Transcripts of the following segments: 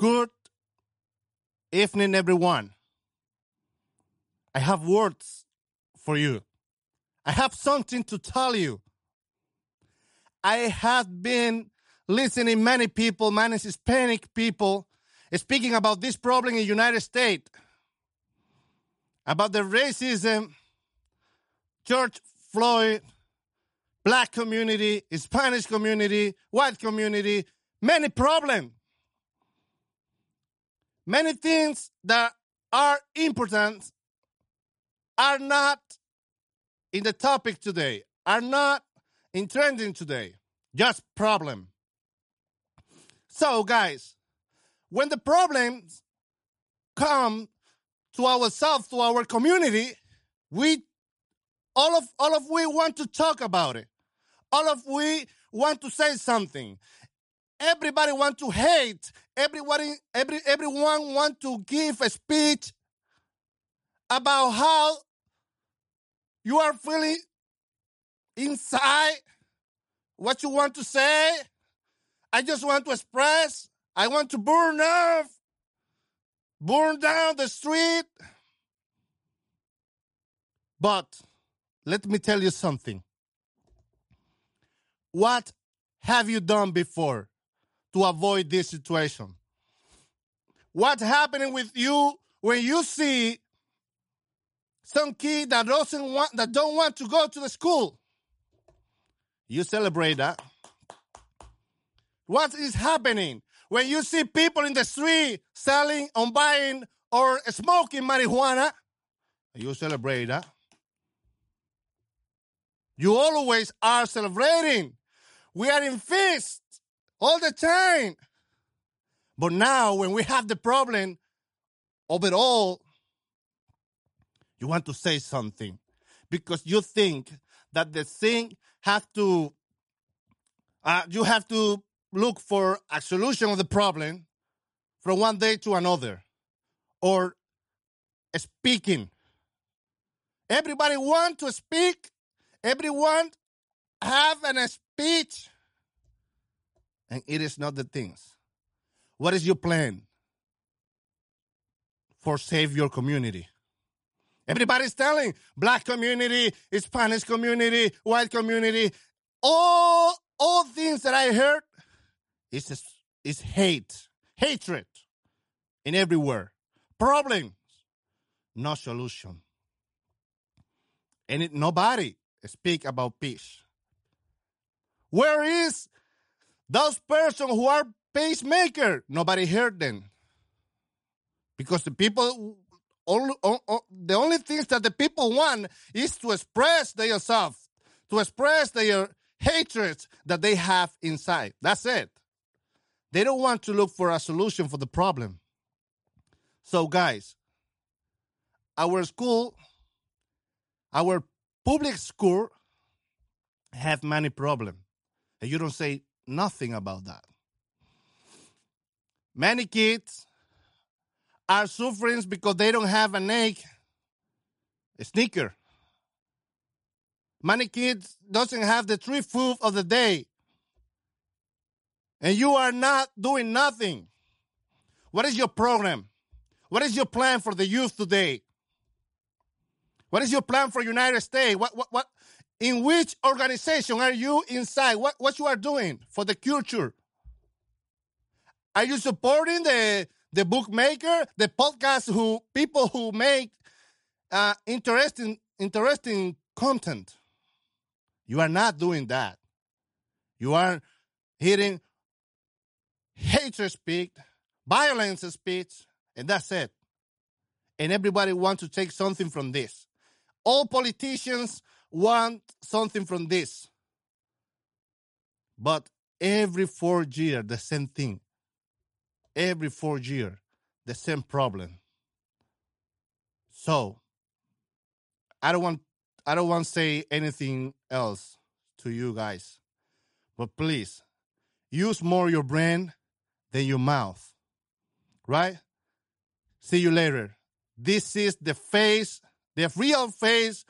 Good evening, everyone. I have words for you. I have something to tell you. I have been listening many people, many Hispanic people, speaking about this problem in United States, about the racism, George Floyd, black community, Spanish community, white community, many problems. Many things that are important are not in the topic today, are not in trending today, just problem. So, guys, when the problems come to ourselves, to our community, we all of all of we want to talk about it. All of we want to say something. Everybody want to hate. Everybody, every, everyone want to give a speech about how you are feeling inside, what you want to say. I just want to express. I want to burn off, burn down the street. But let me tell you something. What have you done before to avoid this situation? What's happening with you when you see some kid that doesn't want that don't want to go to the school? You celebrate that. What is happening when you see people in the street selling or buying or smoking marijuana? You celebrate that. You always are celebrating. We are in feast all the time. But now, when we have the problem of it all, you want to say something because you think that the thing have to, uh, you have to look for a solution of the problem from one day to another or speaking. Everybody want to speak. Everyone have an speech and it is not the things. What is your plan for save your community? Everybody's telling black community, Spanish community, white community, all all things that I heard is is hate, hatred in everywhere, problems, no solution, and it, nobody speak about peace. Where is those persons who are pacemaker, nobody heard them. Because the people, only, the only things that the people want is to express themselves, to express their hatred that they have inside. That's it. They don't want to look for a solution for the problem. So, guys, our school, our public school, have many problems. And you don't say nothing about that. Many kids are suffering because they don't have a egg, a sneaker. Many kids doesn't have the three food of the day. And you are not doing nothing. What is your program? What is your plan for the youth today? What is your plan for United States? What, what, what, in which organization are you inside? What, what you are doing for the culture? Are you supporting the, the bookmaker, the podcast who people who make uh, interesting interesting content? You are not doing that. You are hearing hatred speak, violence speech, and that's it. And everybody wants to take something from this. All politicians want something from this. But every four year, the same thing. Every four year, the same problem. So, I don't want I don't want to say anything else to you guys, but please use more your brain than your mouth. Right? See you later. This is the face, the real face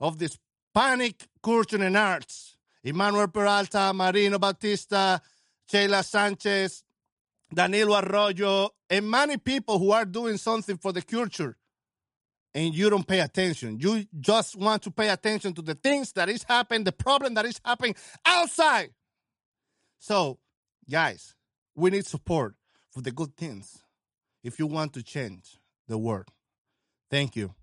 of this Panic Culture and Arts. Emmanuel Peralta, Marino Batista, Sheila Sanchez, Danilo Arroyo, and many people who are doing something for the culture, and you don't pay attention. You just want to pay attention to the things that is happening, the problem that is happening outside. So, guys, we need support for the good things if you want to change the world. Thank you.